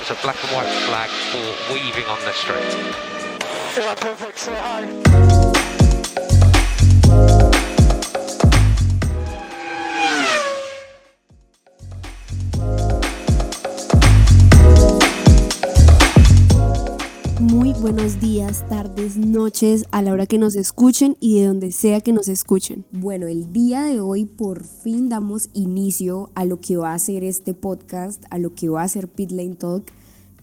It's a black and white flag for weaving on the street. Yeah, perfect. Say hi. Buenos días, tardes, noches, a la hora que nos escuchen y de donde sea que nos escuchen. Bueno, el día de hoy por fin damos inicio a lo que va a ser este podcast, a lo que va a ser Pit Lane Talk.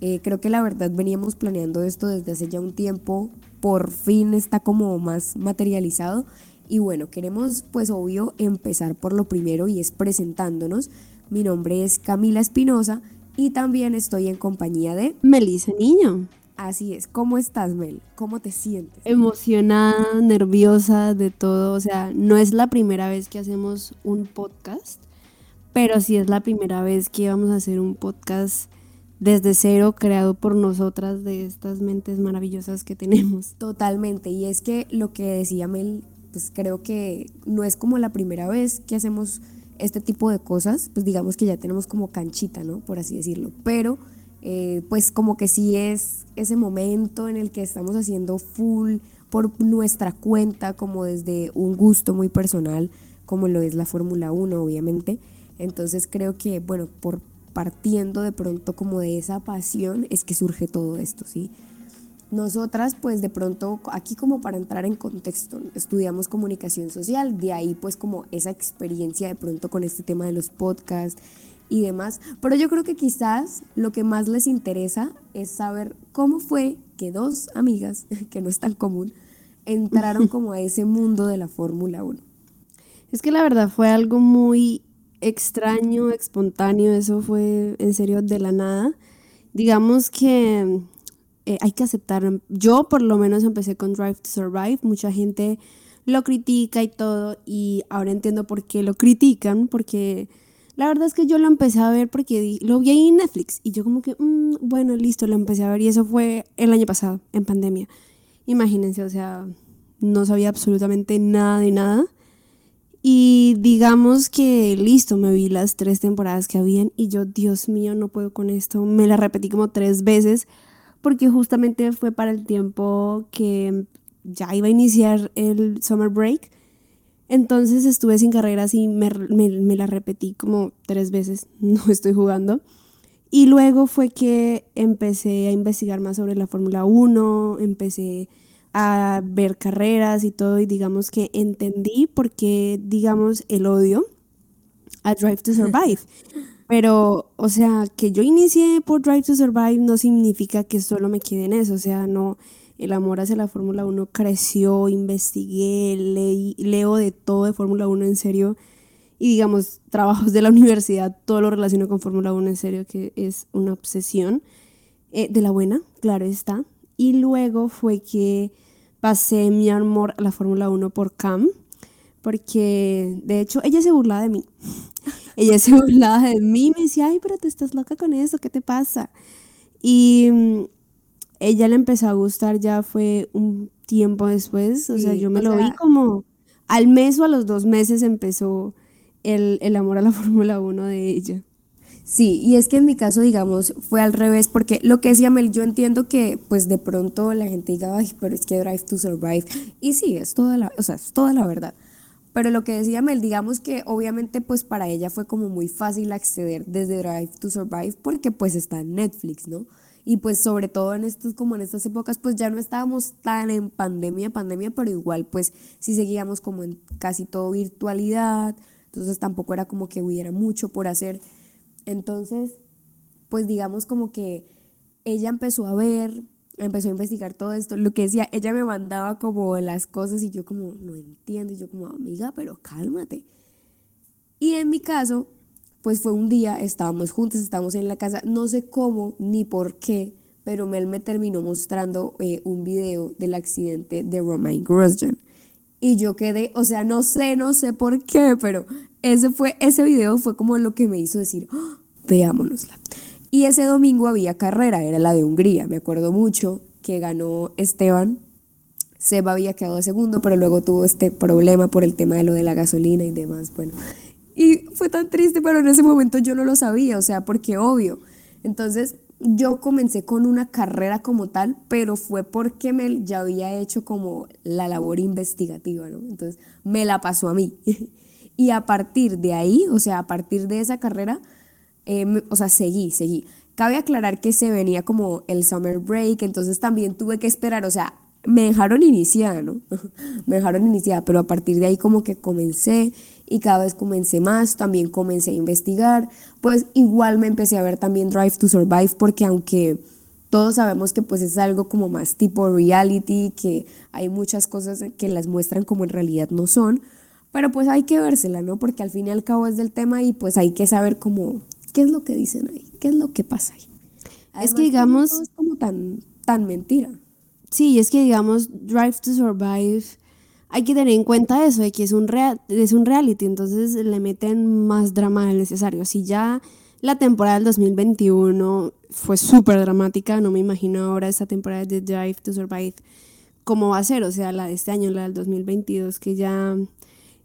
Eh, creo que la verdad veníamos planeando esto desde hace ya un tiempo, por fin está como más materializado. Y bueno, queremos pues obvio empezar por lo primero y es presentándonos. Mi nombre es Camila Espinosa y también estoy en compañía de Melissa Niño. Así es. ¿Cómo estás, Mel? ¿Cómo te sientes? Emocionada, nerviosa de todo. O sea, no es la primera vez que hacemos un podcast, pero sí es la primera vez que vamos a hacer un podcast desde cero, creado por nosotras, de estas mentes maravillosas que tenemos. Totalmente. Y es que lo que decía Mel, pues creo que no es como la primera vez que hacemos este tipo de cosas. Pues digamos que ya tenemos como canchita, ¿no? Por así decirlo. Pero eh, pues como que sí es ese momento en el que estamos haciendo full por nuestra cuenta, como desde un gusto muy personal, como lo es la Fórmula 1, obviamente. Entonces creo que, bueno, por partiendo de pronto como de esa pasión es que surge todo esto, ¿sí? Nosotras, pues de pronto, aquí como para entrar en contexto, estudiamos comunicación social, de ahí pues como esa experiencia de pronto con este tema de los podcasts y demás. Pero yo creo que quizás lo que más les interesa es saber cómo fue que dos amigas, que no es tan común, entraron como a ese mundo de la Fórmula 1. Es que la verdad fue algo muy extraño, espontáneo, eso fue en serio de la nada. Digamos que eh, hay que aceptar, yo por lo menos empecé con Drive to Survive, mucha gente lo critica y todo, y ahora entiendo por qué lo critican, porque la verdad es que yo lo empecé a ver porque lo vi ahí en Netflix y yo como que, mm, bueno, listo, lo empecé a ver y eso fue el año pasado, en pandemia. Imagínense, o sea, no sabía absolutamente nada de nada. Y digamos que listo, me vi las tres temporadas que habían y yo, Dios mío, no puedo con esto. Me la repetí como tres veces porque justamente fue para el tiempo que ya iba a iniciar el summer break. Entonces estuve sin carreras y me, me- me la repetí como tres veces, no estoy jugando. Y luego fue que empecé a investigar más sobre la Fórmula 1, empecé a ver carreras y todo y digamos que entendí por qué, digamos, el odio a Drive to Survive. Pero, o sea, que yo inicié por Drive to Survive no significa que solo me quede en eso. O sea, no, el amor hacia la Fórmula 1 creció, investigué, leí, leo de todo de Fórmula 1 en serio. Y digamos, trabajos de la universidad, todo lo relaciono con Fórmula 1 en serio, que es una obsesión. Eh, de la buena, claro está. Y luego fue que pasé mi amor a la Fórmula 1 por Cam, porque de hecho ella se burlaba de mí. ella se burlaba de mí, me decía, ay, pero tú estás loca con eso, ¿qué te pasa? Y mm, ella le empezó a gustar ya fue un tiempo después, o sea, yo me lo vi como al mes o a los dos meses empezó el, el amor a la Fórmula 1 de ella. Sí, y es que en mi caso, digamos, fue al revés, porque lo que decía Mel, yo entiendo que pues de pronto la gente diga, ay, pero es que Drive to Survive, y sí, es toda la, o sea, es toda la verdad. Pero lo que decía Mel, digamos que obviamente pues para ella fue como muy fácil acceder desde Drive to Survive porque pues está en Netflix, ¿no? Y pues sobre todo en estos, como en estas épocas, pues ya no estábamos tan en pandemia, pandemia, pero igual pues sí seguíamos como en casi todo virtualidad, entonces tampoco era como que hubiera mucho por hacer. Entonces, pues digamos como que ella empezó a ver, empezó a investigar todo esto. Lo que decía, ella me mandaba como las cosas y yo como, no entiendo. Y yo como, amiga, pero cálmate. Y en mi caso, pues fue un día, estábamos juntas, estábamos en la casa, no sé cómo ni por qué, pero Mel me terminó mostrando eh, un video del accidente de Romain Grosjean. Y yo quedé, o sea, no sé, no sé por qué, pero ese fue, ese video fue como lo que me hizo decir, "Ah, veámonosla. Y ese domingo había carrera, era la de Hungría, me acuerdo mucho que ganó Esteban. Seba había quedado segundo, pero luego tuvo este problema por el tema de lo de la gasolina y demás, bueno. Y fue tan triste, pero en ese momento yo no lo sabía, o sea, porque obvio. Entonces, yo comencé con una carrera como tal, pero fue porque me ya había hecho como la labor investigativa, ¿no? Entonces me la pasó a mí. y a partir de ahí, o sea, a partir de esa carrera, eh, o sea, seguí, seguí. Cabe aclarar que se venía como el summer break, entonces también tuve que esperar, o sea, me dejaron iniciada, ¿no? me dejaron iniciada, pero a partir de ahí como que comencé y cada vez comencé más, también comencé a investigar, pues igual me empecé a ver también Drive to Survive porque aunque todos sabemos que pues es algo como más tipo reality, que hay muchas cosas que las muestran como en realidad no son, pero pues hay que vérsela, ¿no? Porque al fin y al cabo es del tema y pues hay que saber cómo, qué es lo que dicen ahí, qué es lo que pasa ahí. es que digamos... es como tan, tan mentira. Sí, es que digamos, Drive to Survive, hay que tener en cuenta eso, de que es un, es un reality, entonces le meten más drama del necesario. Si ya la temporada del 2021 fue súper dramática, no me imagino ahora esta temporada de Drive to Survive cómo va a ser, o sea, la de este año, la del 2022, que ya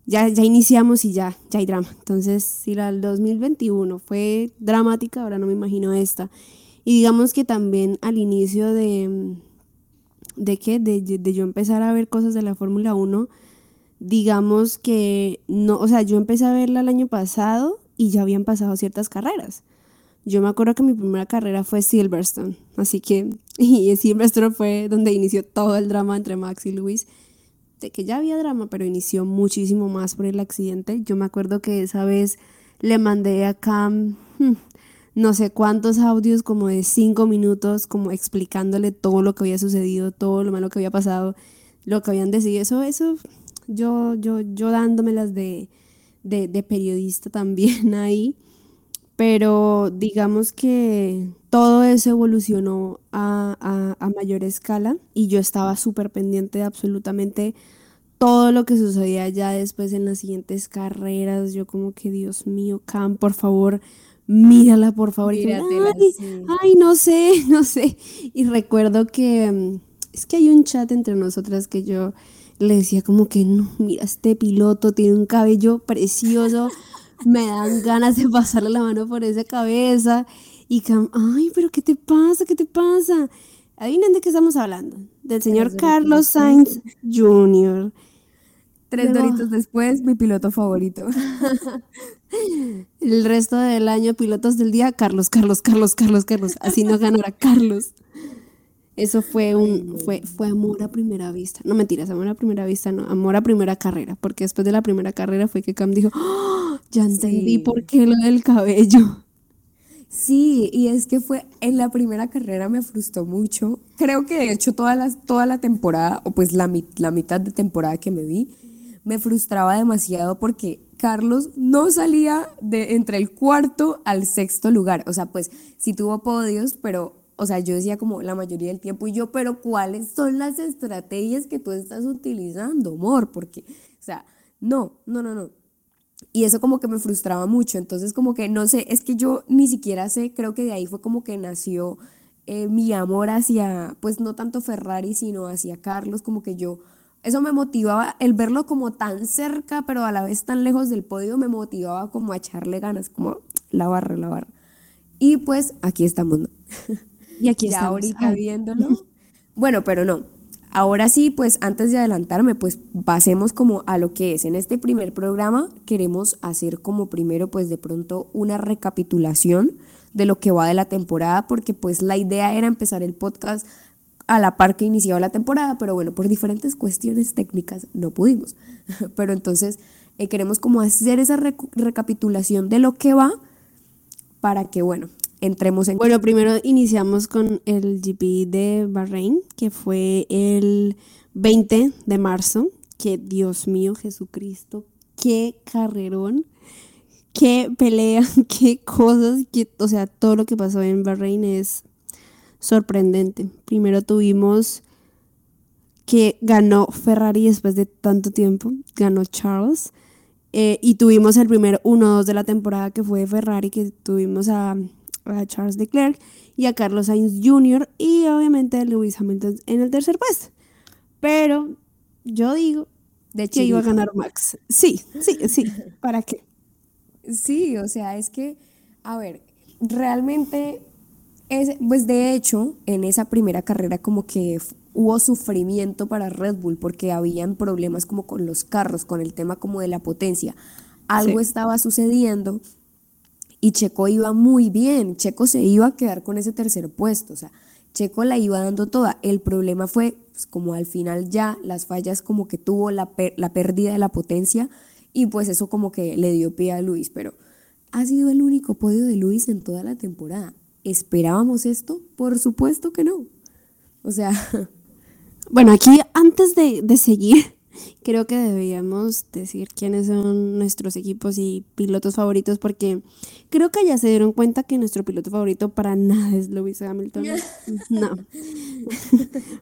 ya, ya iniciamos y ya, ya hay drama. Entonces, si la del 2021 fue dramática, ahora no me imagino esta. Y digamos que también al inicio de, de qué, de, de yo empezar a ver cosas de la Fórmula 1, digamos que no, o sea, yo empecé a verla el año pasado y ya habían pasado ciertas carreras. Yo me acuerdo que mi primera carrera fue Silverstone, así que, y Silverstone fue donde inició todo el drama entre Max y Luis que ya había drama, pero inició muchísimo más por el accidente. Yo me acuerdo que esa vez le mandé a Cam hmm, no sé cuántos audios, como de cinco minutos, como explicándole todo lo que había sucedido, todo lo malo que había pasado, lo que habían decidido. Eso, eso, yo, yo, yo dándomelas de, de, de periodista también ahí. Pero digamos que todo eso evolucionó a, mayor escala y yo estaba súper pendiente de absolutamente todo lo que sucedía ya después en las siguientes carreras. Yo como que, Dios mío, Cam, por favor, mírala, por favor. ay, no sé, no sé. Y recuerdo que mm, es que hay un chat entre nosotras que yo le decía como que, no, mira, este piloto tiene un cabello precioso, me dan ganas de pasarle la mano por esa cabeza. Y Cam, ay, pero ¿qué te pasa? ¿Qué te pasa? Adivinen de qué estamos hablando. Del señor Carlos Sainz Jr. Tres doritos después, mi piloto favorito. El resto del año, pilotos del día, Carlos, Carlos, Carlos, Carlos, Carlos. Así no ganará Carlos. Eso fue un fue, fue amor a primera vista. No mentiras, amor a primera vista, no, amor a primera carrera. Porque después de la primera carrera fue que Cam dijo, ¡Oh! ya entendí por qué lo del cabello. Sí, y es que fue en la primera carrera me frustró mucho. Creo que de hecho toda la, toda la temporada, o pues la, la mitad de temporada que me vi, me frustraba demasiado porque Carlos no salía de entre el cuarto al sexto lugar. O sea, pues sí tuvo podios, pero, o sea, yo decía como la mayoría del tiempo, y yo, pero ¿cuáles son las estrategias que tú estás utilizando, amor? Porque, o sea, no, no, no, no. Y eso como que me frustraba mucho. Entonces como que no sé, es que yo ni siquiera sé, creo que de ahí fue como que nació eh, mi amor hacia, pues no tanto Ferrari, sino hacia Carlos, como que yo, eso me motivaba, el verlo como tan cerca, pero a la vez tan lejos del podio, me motivaba como a echarle ganas, como la barra, la barra. Y pues aquí estamos, ¿no? Y aquí ya ahorita viéndolo. Bueno, pero no, Ahora sí, pues antes de adelantarme, pues pasemos como a lo que es. En este primer programa queremos hacer como primero pues de pronto una recapitulación de lo que va de la temporada, porque pues la idea era empezar el podcast a la par que iniciaba la temporada, pero bueno, por diferentes cuestiones técnicas no pudimos. pero entonces eh, queremos como hacer esa recapitulación de lo que va para que, bueno, entremos en... Bueno, primero iniciamos con el GP de Bahrein, que fue el 20 de marzo. Que Dios mío, Jesucristo, qué carrerón, qué pelea, qué cosas, o sea, todo lo que pasó en Bahrein es sorprendente. Primero tuvimos que ganó Ferrari después de tanto tiempo, ganó Charles. Eh, y tuvimos el primer 1-2 de la temporada que fue Ferrari, que tuvimos a a Charles Leclerc y a Carlos Sainz Jr. y obviamente a Lewis Hamilton en el tercer puesto. Pero yo digo de que iba a ganar Max. Sí, sí, sí. ¿Para qué? Sí, o sea, es que, a ver, realmente Es, pues de hecho, en esa primera carrera como que hubo sufrimiento para Red Bull porque habían problemas como con los carros, con el tema como de la potencia. Algo Sí. estaba sucediendo y Checo iba muy bien. Checo se iba a quedar con ese tercer puesto. O sea, Checo la iba dando toda. El problema fue pues, como al final ya las fallas como que tuvo la, per- la pérdida de la potencia y pues eso como que le dio pie a Luis. Pero ha sido el único podio de Luis en toda la temporada. ¿Esperábamos esto? Por supuesto que no. O sea, Bueno, aquí antes de, de seguir, creo que deberíamos decir quiénes son nuestros equipos y pilotos favoritos, porque creo que ya se dieron cuenta que nuestro piloto favorito para nada es Lewis Hamilton. No.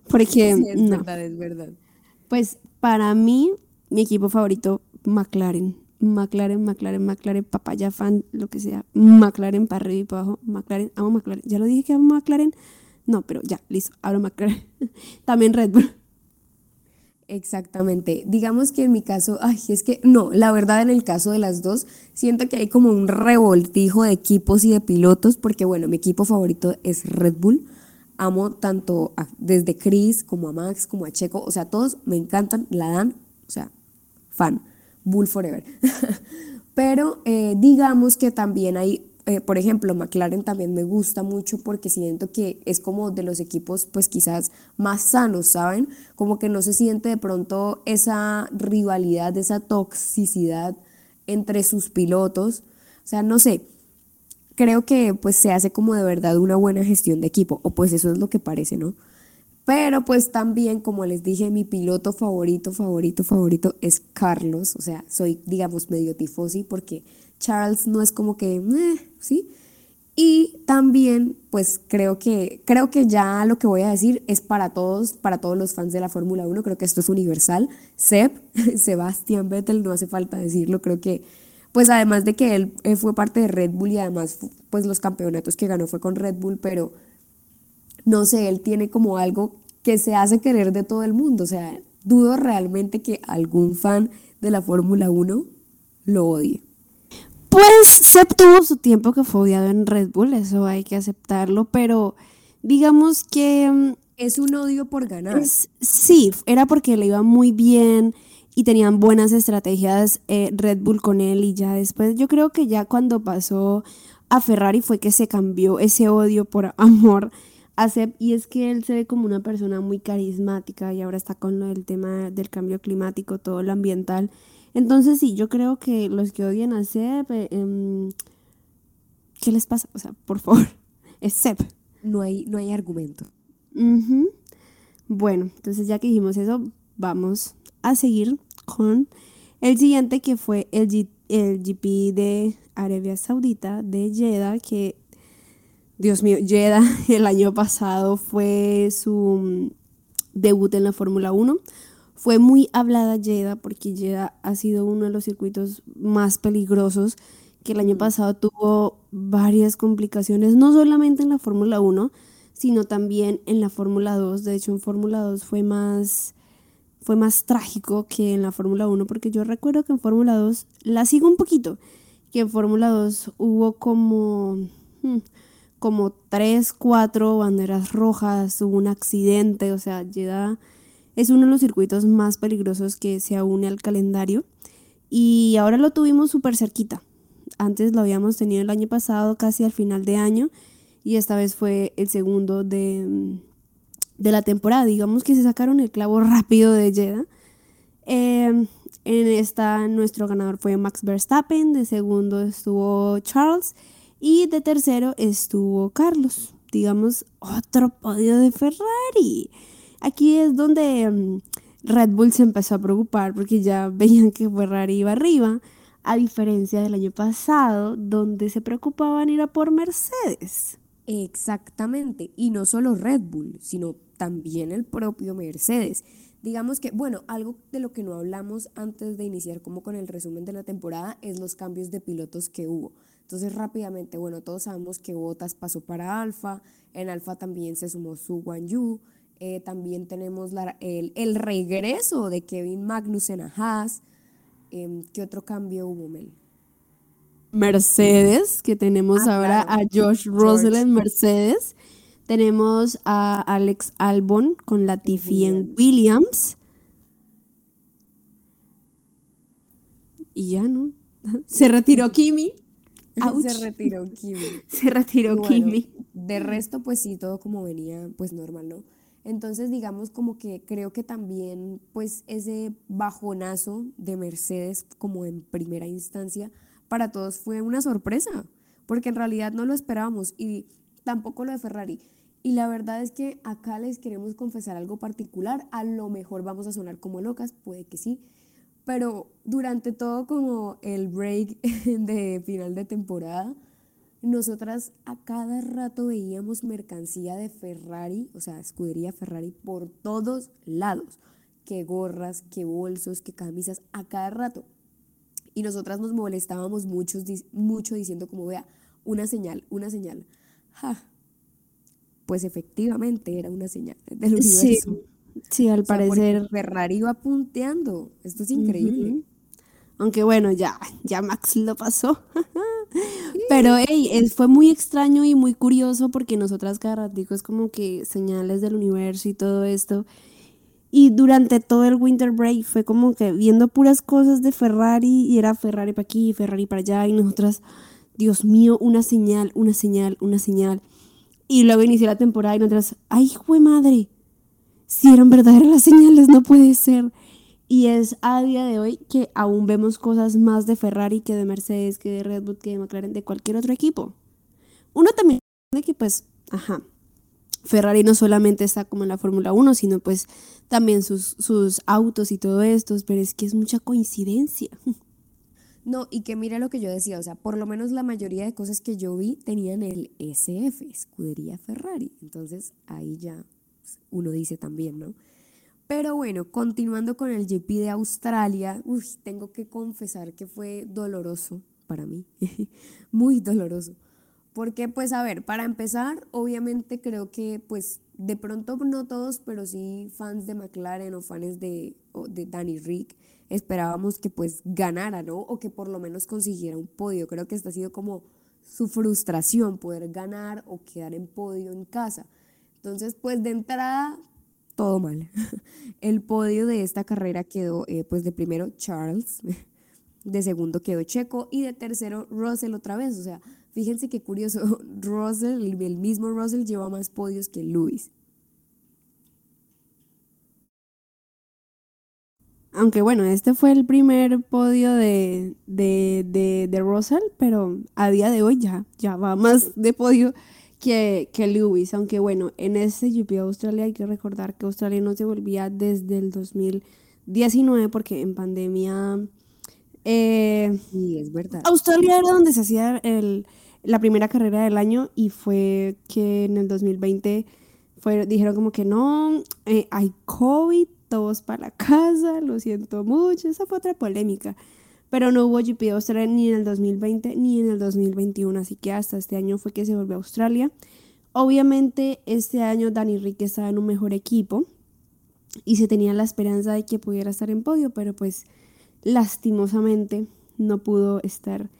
Porque, sí, es no. verdad, es verdad. Pues para mí, mi equipo favorito, McLaren. McLaren, McLaren, McLaren, papaya fan, lo que sea. McLaren para arriba y para abajo. McLaren, amo McLaren. Ya lo dije que amo McLaren. No, pero ya, listo, hablo McLaren. También Red Bull. Exactamente. Digamos que en mi caso, ay, es que no, la verdad en el caso de las dos, siento que hay como un revoltijo de equipos y de pilotos, porque bueno, mi equipo favorito es Red Bull. Amo tanto desde Chris como a Max como a Checo, o sea, todos me encantan, la dan, o sea, fan, Bull Forever. Pero eh, digamos que también hay, eh, por ejemplo, McLaren también me gusta mucho porque siento que es como de los equipos pues quizás más sanos, ¿saben? Como que no se siente de pronto esa rivalidad, esa toxicidad entre sus pilotos. O sea, no sé, creo que pues se hace como de verdad una buena gestión de equipo, o pues eso es lo que parece, ¿no? Pero pues también, como les dije, mi piloto favorito, favorito, favorito es Carlos. O sea, soy, digamos, medio tifosi porque Charles no es como que, ¿sí? Y también, pues creo que, creo que ya lo que voy a decir es para todos, para todos los fans de la Fórmula 1, creo que esto es universal. Seb, Sebastián Vettel, no hace falta decirlo, creo que, pues además de que él, fue parte de Red Bull y además, pues los campeonatos que ganó fue con Red Bull, pero no sé, él tiene como algo que se hace querer de todo el mundo. O sea, dudo realmente que algún fan de la Fórmula 1 lo odie. Pues Seb tuvo su tiempo que fue odiado en Red Bull, eso hay que aceptarlo, pero digamos que mm, Es un odio por ganar. es- sí, era porque le iba muy bien y tenían buenas estrategias eh, Red Bull con él y ya después yo creo que ya cuando pasó a Ferrari fue que se cambió ese odio por amor a Seb y es que él se ve como una persona muy carismática y ahora está con lo del tema del cambio climático, todo lo ambiental. Entonces sí, yo creo que los que odian a Seb, eh, em, ¿qué les pasa? O sea, por favor, es Seb. No hay, no hay argumento. Bueno, entonces ya que dijimos eso, vamos a seguir con el siguiente que fue el, G- el GP de Arabia Saudita de Jeddah, que Dios mío, Jeddah el año pasado fue su mm, debut en la Fórmula 1. Fue muy hablada Jeddah porque Jeddah ha sido uno de los circuitos más peligrosos que el año pasado tuvo varias complicaciones, no solamente en la Fórmula 1, sino también en la Fórmula 2. De hecho, en Fórmula 2 fue más, fue más trágico que en la Fórmula 1, porque yo recuerdo que en Fórmula 2, la sigo un poquito, que en Fórmula 2 hubo como, hmm, como tres, cuatro banderas rojas, hubo un accidente, o sea, Jeddah es uno de los circuitos más peligrosos que se une al calendario y ahora lo tuvimos súper cerquita. Antes lo habíamos tenido el año pasado, casi al final de año, y esta vez fue el segundo de, mm, de la temporada. Digamos que se sacaron el clavo rápido de Jeddah. Eh, en esta, nuestro ganador fue Max Verstappen, de segundo estuvo Charles y de tercero estuvo Carlos. Digamos, otro podio de Ferrari. Aquí es donde mm, Red Bull se empezó a preocupar porque ya veían que Ferrari iba arriba, a diferencia del año pasado, donde se preocupaban ir a por Mercedes. Exactamente. Y no solo Red Bull, sino también el propio Mercedes. Digamos que, bueno, algo de lo que no hablamos antes de iniciar como con el resumen de la temporada es los cambios de pilotos que hubo. Entonces rápidamente, bueno, todos sabemos que Bottas pasó para Alfa, en Alfa también se sumó Su Guanyu, eh, también tenemos la- el, el regreso de Kevin Magnussen a Haas. Em, ¿qué otro cambio hubo, Mel? Mercedes, que tenemos Ah, ahora claro. a Josh Russell en Mercedes. Tenemos a Alex Albon con Latifi en Williams. Y ya, ¿no? Se retiró Kimi. Ouch. Se retiró Kimi. Se retiró bueno, Kimi. De resto, pues sí, todo como venía, pues normal, ¿no? Entonces, digamos como que creo que también, pues ese bajonazo de Mercedes como en primera instancia, para todos fue una sorpresa, porque en realidad no lo esperábamos y tampoco lo de Ferrari. Y la verdad es que acá les queremos confesar algo particular, a lo mejor vamos a sonar como locas, puede que sí, pero durante todo como el break de final de temporada, nosotras a cada rato veíamos mercancía de Ferrari, o sea, escudería Ferrari por todos lados, que gorras, que bolsos, que camisas, a cada rato. Y nosotras nos molestábamos muchos, di- mucho diciendo como, vea, una señal, una señal. Ja. Pues efectivamente era una señal del universo. sí, al O sea, porque parecer. Ferrari iba punteando. Esto es increíble. Aunque bueno, ya, ya Max lo pasó. Pero hey, fue muy extraño y muy curioso porque nosotras cada ratico es como que señales del universo y todo esto. Y durante todo el winter break fue como que viendo puras cosas de Ferrari y era Ferrari para aquí, Ferrari para allá y nosotras, Dios mío, una señal, una señal, una señal. Y luego inició la temporada y nosotras, ay, jue madre, si eran verdaderas las señales, no puede ser. Y es a día de hoy que aún vemos cosas más de Ferrari que de Mercedes, que de Red Bull, que de McLaren, de cualquier otro equipo. Uno también de que pues, ajá, Ferrari no solamente está como en la Fórmula 1, sino pues también sus, sus autos y todo esto, pero es que es mucha coincidencia. No, y que mira lo que yo decía, o sea, por lo menos la mayoría de cosas que yo vi tenían el SF, Escudería Ferrari. Entonces ahí ya uno dice también, ¿no? Pero bueno, continuando con el GP de Australia, uy, tengo que confesar que fue doloroso para mí, muy doloroso. Porque, pues, a ver, para empezar, obviamente creo que, pues, de pronto no todos, pero sí fans de McLaren o fans de, de Danny Rick, esperábamos que, pues, ganara, ¿no? O que por lo menos consiguiera un podio. Creo que esta ha sido como su frustración, poder ganar o quedar en podio en casa. Entonces, pues, de entrada, todo mal. El podio de esta carrera quedó, eh, pues, de primero Charles, de segundo quedó Checo y de tercero Russell otra vez. O sea, fíjense qué curioso, Russell, el mismo Russell lleva más podios que Lewis. Aunque bueno, este fue el primer podio de, de, de, de Russell, pero a día de hoy ya, ya va más de podio que, que Lewis. Aunque bueno, en este GP de Australia hay que recordar que Australia no se volvía desde el 2019 porque en pandemia... eh, Sí, es verdad. Australia era donde se hacía el, la primera carrera del año y fue que en el 2020 fue, dijeron como que no, eh, hay COVID, todos para la casa, lo siento mucho, esa fue otra polémica. Pero no hubo GP de Australia ni en el 2020 ni en el 2021, así que hasta este año fue que se volvió a Australia. Obviamente este año Danny Rick estaba en un mejor equipo y se tenía la esperanza de que pudiera estar en podio, pero pues lastimosamente no pudo estar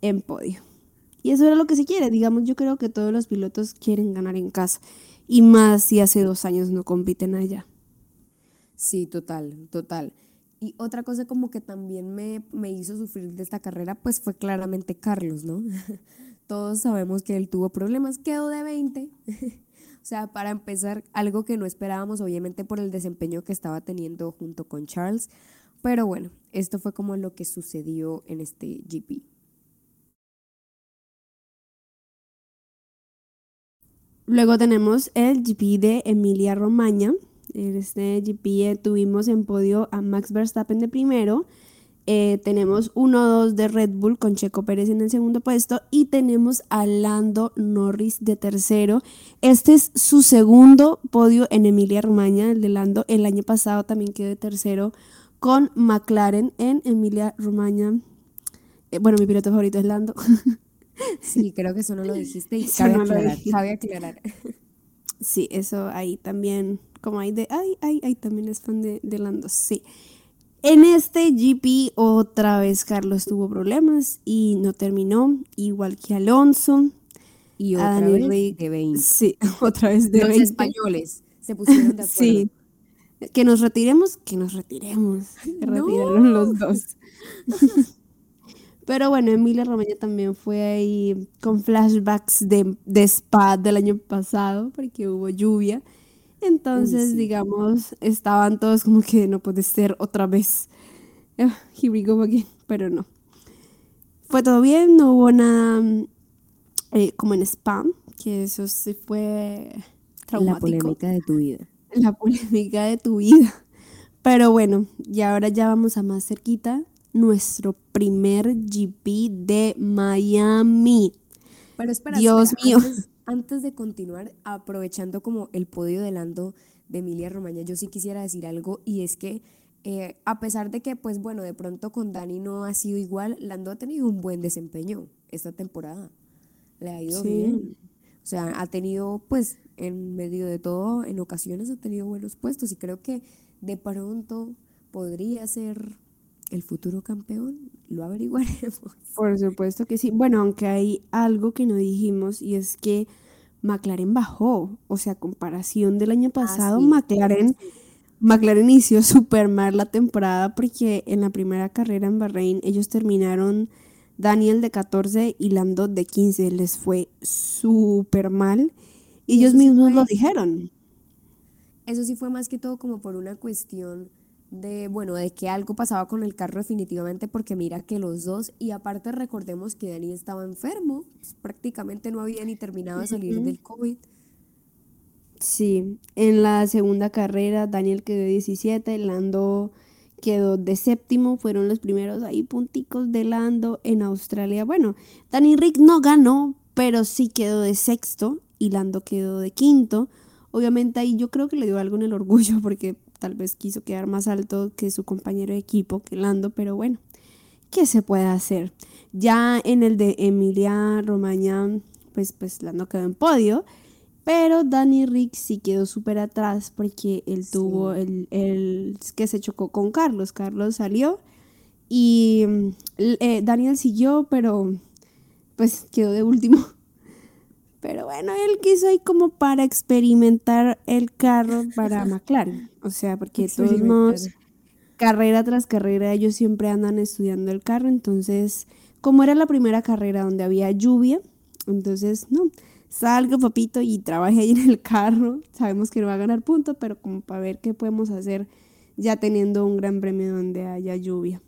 en podio. Y eso era lo que se quiere, digamos, yo creo que todos los pilotos quieren ganar en casa y más si hace dos años no compiten allá. Sí, total, total. Y otra cosa como que también me, me hizo sufrir de esta carrera, pues fue claramente Carlos, ¿no? Todos sabemos que él tuvo problemas, quedó de 20. O sea, para empezar, algo que no esperábamos, obviamente por el desempeño que estaba teniendo junto con Charles. Pero bueno, esto fue como lo que sucedió en este GP. Luego tenemos el GP de Emilia Romagna. En este GP eh, tuvimos en podio a Max Verstappen de primero. Eh, tenemos 1-2 de Red Bull con Checo Pérez en el segundo puesto. Y tenemos a Lando Norris de tercero. Este es su segundo podio en Emilia Romagna, el de Lando. El año pasado también quedó de tercero con McLaren en Emilia Romagna. Eh, bueno, mi piloto favorito es Lando. Sí, creo que eso no lo dijiste y cabe aclarar, aclarar. Sí, eso ahí también, como hay de, ay, ay, ay, también es fan de, de Lando, sí. En este GP otra vez Carlos tuvo problemas y no terminó, igual que Alonso. Y otra vez de 20. Sí, otra vez de Los 20. españoles se pusieron de acuerdo. Sí. Que nos retiremos, que nos retiremos. Se No. retiraron los dos. Pero bueno, Emilia Romagna también fue ahí con flashbacks de, de Spa del año pasado, porque hubo lluvia. Entonces, sí. digamos, estaban todos como que no puede ser otra vez. Ah, Here we go again. Pero no. Fue todo bien, no hubo nada mm, eh, como en Spa, que eso sí fue La traumático polémica de tu vida. la polémica de tu vida. Pero bueno, y ahora ya vamos a más cerquita, nuestro primer GP de Miami. Pero espera, Dios espera, mío. Antes, antes de continuar, aprovechando como el podio de Lando de Emilia Romagna, yo sí quisiera decir algo y es que eh, a pesar de que, pues bueno, de pronto con Dani no ha sido igual, Lando ha tenido un buen desempeño esta temporada. Le ha ido Sí. bien. O sea, ha tenido, pues, en medio de todo, en ocasiones ha tenido buenos puestos y creo que de pronto podría ser el futuro campeón. Lo averiguaremos. Por supuesto que sí. Bueno, aunque hay algo que no dijimos y es que McLaren bajó. O sea, a comparación del año pasado, sí. McLaren, McLaren inició súper mal la temporada porque en la primera carrera en Bahrein ellos terminaron Daniel de 14 y Lando de 15. Les fue súper mal. Y ellos mismos lo dijeron. Eso sí fue más que todo como por una cuestión de, bueno, de que algo pasaba con el carro definitivamente, porque mira que los dos, y aparte recordemos que Dani estaba enfermo, pues, prácticamente no había ni terminado de salir del COVID. Sí, en la segunda carrera Daniel quedó de 17, Lando quedó de séptimo, fueron los primeros ahí punticos de Lando en Australia. Bueno, Dani Rick no ganó, pero sí quedó de sexto y Lando quedó de quinto. Obviamente ahí yo creo que le dio algo en el orgullo porque tal vez quiso quedar más alto que su compañero de equipo, que Lando, pero bueno, ¿qué se puede hacer? Ya en el de Emilia Romagna, pues, pues Lando quedó en podio. Pero Danny Rick sí quedó súper atrás porque él tuvo el, el que se chocó con Carlos. Carlos salió y mm, eh, Daniel siguió, pero pues quedó de último. Pero bueno, él quiso ahí como para experimentar el carro para McLaren. O sea, porque todos carrera tras carrera, ellos siempre andan estudiando el carro. Entonces, como era la primera carrera donde había lluvia, entonces, no, salga papito y trabaje ahí en el carro. Sabemos que no va a ganar puntos, pero como para ver qué podemos hacer ya teniendo un gran premio donde haya lluvia.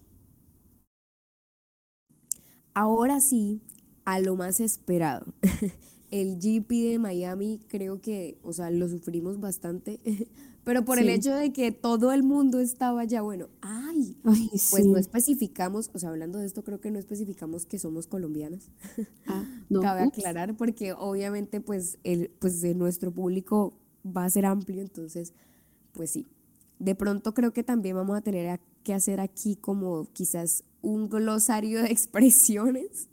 Ahora sí, a lo más esperado. El GP de Miami creo que, o sea, lo sufrimos bastante, pero por el hecho de que todo el mundo estaba ya, bueno, ay, Ay, pues sí. no especificamos, o sea, hablando de esto, creo que no especificamos que somos colombianas. Ah, no, Cabe ups. aclarar porque obviamente pues, el, pues de nuestro público va a ser amplio, entonces pues sí. De pronto creo que también vamos a tener que hacer aquí como quizás un glosario de expresiones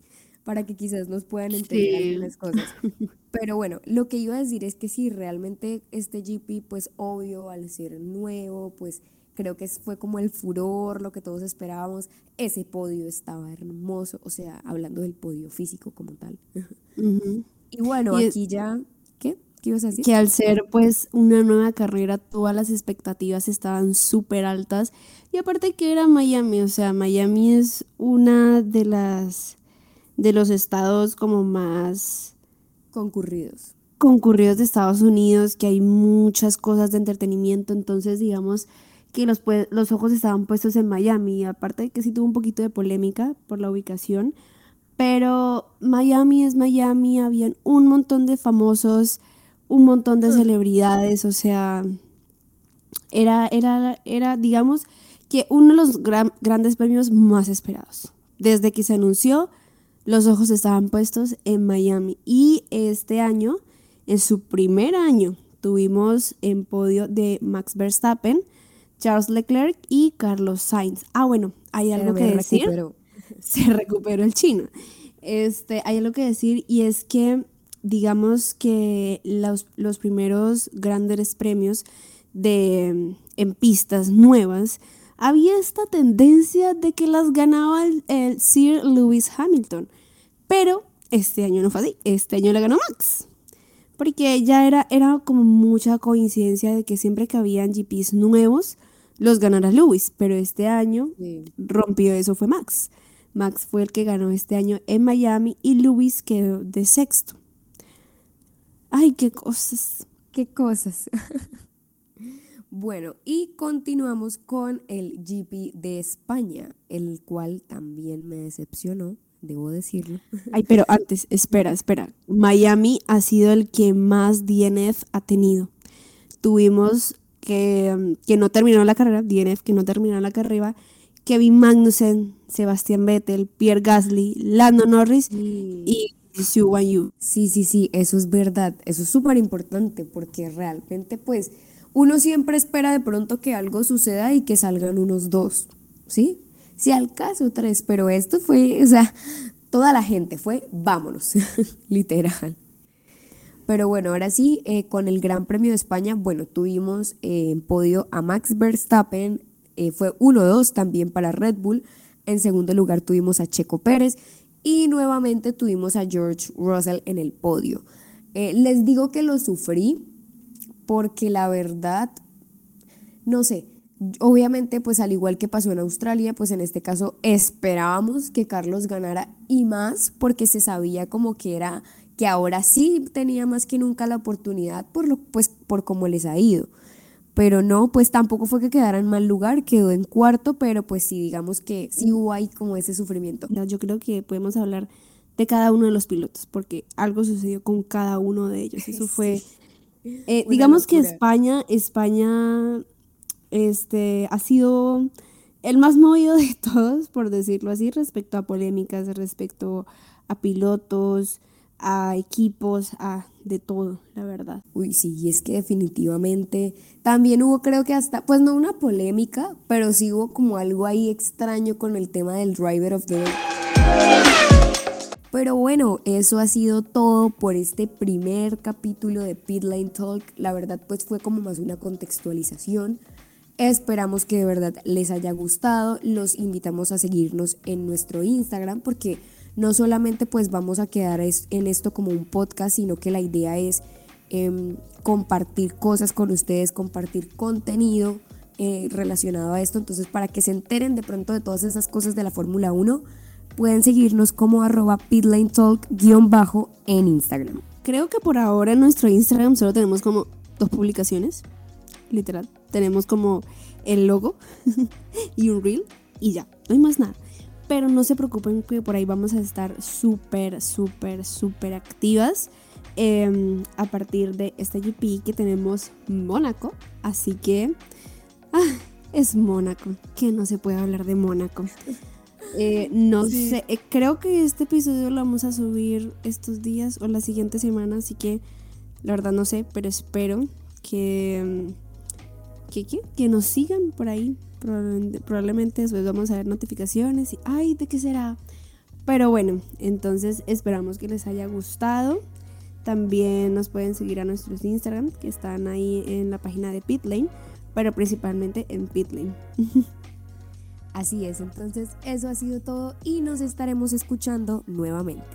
para que quizás nos puedan entender Sí. algunas cosas. Pero bueno, lo que iba a decir es que sí, realmente este GP pues obvio al ser nuevo pues creo que fue como el furor, lo que todos esperábamos. Ese podio estaba hermoso, o sea, hablando del podio físico como tal. Y bueno, Y aquí ya, ¿qué? ¿Qué ibas a decir? que al ser pues una nueva carrera, todas las expectativas estaban súper altas. Y aparte que era Miami, o sea, Miami es una de las de los estados como más Concurridos. concurridos de Estados Unidos, que hay muchas cosas de entretenimiento, entonces digamos que los, los ojos estaban puestos en Miami, aparte de que sí tuvo un poquito de polémica por la ubicación, pero Miami es Miami, habían un montón de famosos, un montón de celebridades, o sea, era, era, era, digamos, que uno de los gran- grandes premios más esperados. Desde que se anunció, los ojos estaban puestos en Miami. Y este año, en su primer año, tuvimos en podio de Max Verstappen, Charles Leclerc y Carlos Sainz. Ah, bueno, hay algo Pero que decir recuperó. se recuperó el chino. Este, hay algo que decir y es que digamos que los, los primeros grandes premios de en pistas nuevas había esta tendencia de que las ganaba el, el Sir Lewis Hamilton, pero este año no fue así, este año le ganó Max. Porque ya era, era como mucha coincidencia de que siempre que habían GPs nuevos, los ganara Lewis, pero este año rompió eso fue Max. Max fue el que ganó este año en Miami y Lewis quedó de sexto. Ay, qué cosas. Qué cosas. bueno, y continuamos con el GP de España, el cual también me decepcionó debo decirlo. Ay, pero antes, espera, espera. Miami ha sido el que más DNF ha tenido. Tuvimos que, que no terminó la carrera, DNF que no terminó la carrera, Kevin Magnussen, Sebastián Vettel, Pierre Gasly, Lando Norris y Xu Wan Yu. Sí, sí, sí, eso es verdad. Eso es súper importante porque realmente, pues, uno siempre espera de pronto que algo suceda y que salgan unos dos, ¿sí? Si al caso tres, pero esto fue, o sea, toda la gente fue, vámonos, literal. Pero bueno, ahora sí, eh, con el Gran Premio de España, bueno, tuvimos eh, en podio a Max Verstappen, eh, fue 1-2 también para Red Bull. En segundo lugar tuvimos a Checo Pérez y nuevamente tuvimos a George Russell en el podio. les digo que lo sufrí porque la verdad, no sé, Obviamente, pues al igual que pasó en Australia, pues en este caso esperábamos que Carlos ganara y más porque se sabía como que era que ahora sí tenía más que nunca la oportunidad por lo pues por cómo les ha ido. Pero no, pues tampoco fue que quedara en mal lugar, quedó en cuarto, pero pues sí, digamos que sí hubo ahí como ese sufrimiento. Yo creo que podemos hablar de cada uno de los pilotos, porque algo sucedió con cada uno de ellos. Eso fue, eh, digamos que España, España este, ha sido el más movido de todos, por decirlo así, respecto a polémicas, respecto a pilotos, a equipos, a de todo, la verdad. Uy, sí, y es que definitivamente también hubo, creo que hasta, pues no una polémica, pero sí hubo como algo ahí extraño con el tema del driver of the day. Pero bueno, eso ha sido todo por este primer capítulo de Pitline Talk. La verdad, pues fue como más una contextualización Esperamos que de verdad les haya gustado. Los invitamos a seguirnos en nuestro Instagram porque no solamente pues vamos a quedar en esto como un podcast, sino que la idea es em, compartir cosas con ustedes, compartir contenido eh, relacionado a esto. Entonces para que se enteren de pronto de todas esas cosas de la Fórmula 1, pueden seguirnos como arroba pitlanetalk-bajo en Instagram. Creo que por ahora en nuestro Instagram solo tenemos como dos publicaciones, literal tenemos como el logo y un reel y ya, no hay más nada. Pero no se preocupen que por ahí vamos a estar súper, súper, súper activas em, a partir de este GP que tenemos Mónaco. Así que ah, es Mónaco, que no se puede hablar de Mónaco. Eh, no sé, eh, creo que este episodio lo vamos a subir estos días o la siguiente semana, así que la verdad no sé, pero espero que em, que, nos sigan por ahí. Probablemente, después vamos a ver notificaciones y, ay, ¿de qué será? Pero bueno, entonces esperamos que les haya gustado. También nos pueden seguir a nuestros Instagram, que están ahí en la página de Pitlane, pero principalmente en Pitlane. Así es, entonces eso ha sido todo y nos estaremos escuchando nuevamente.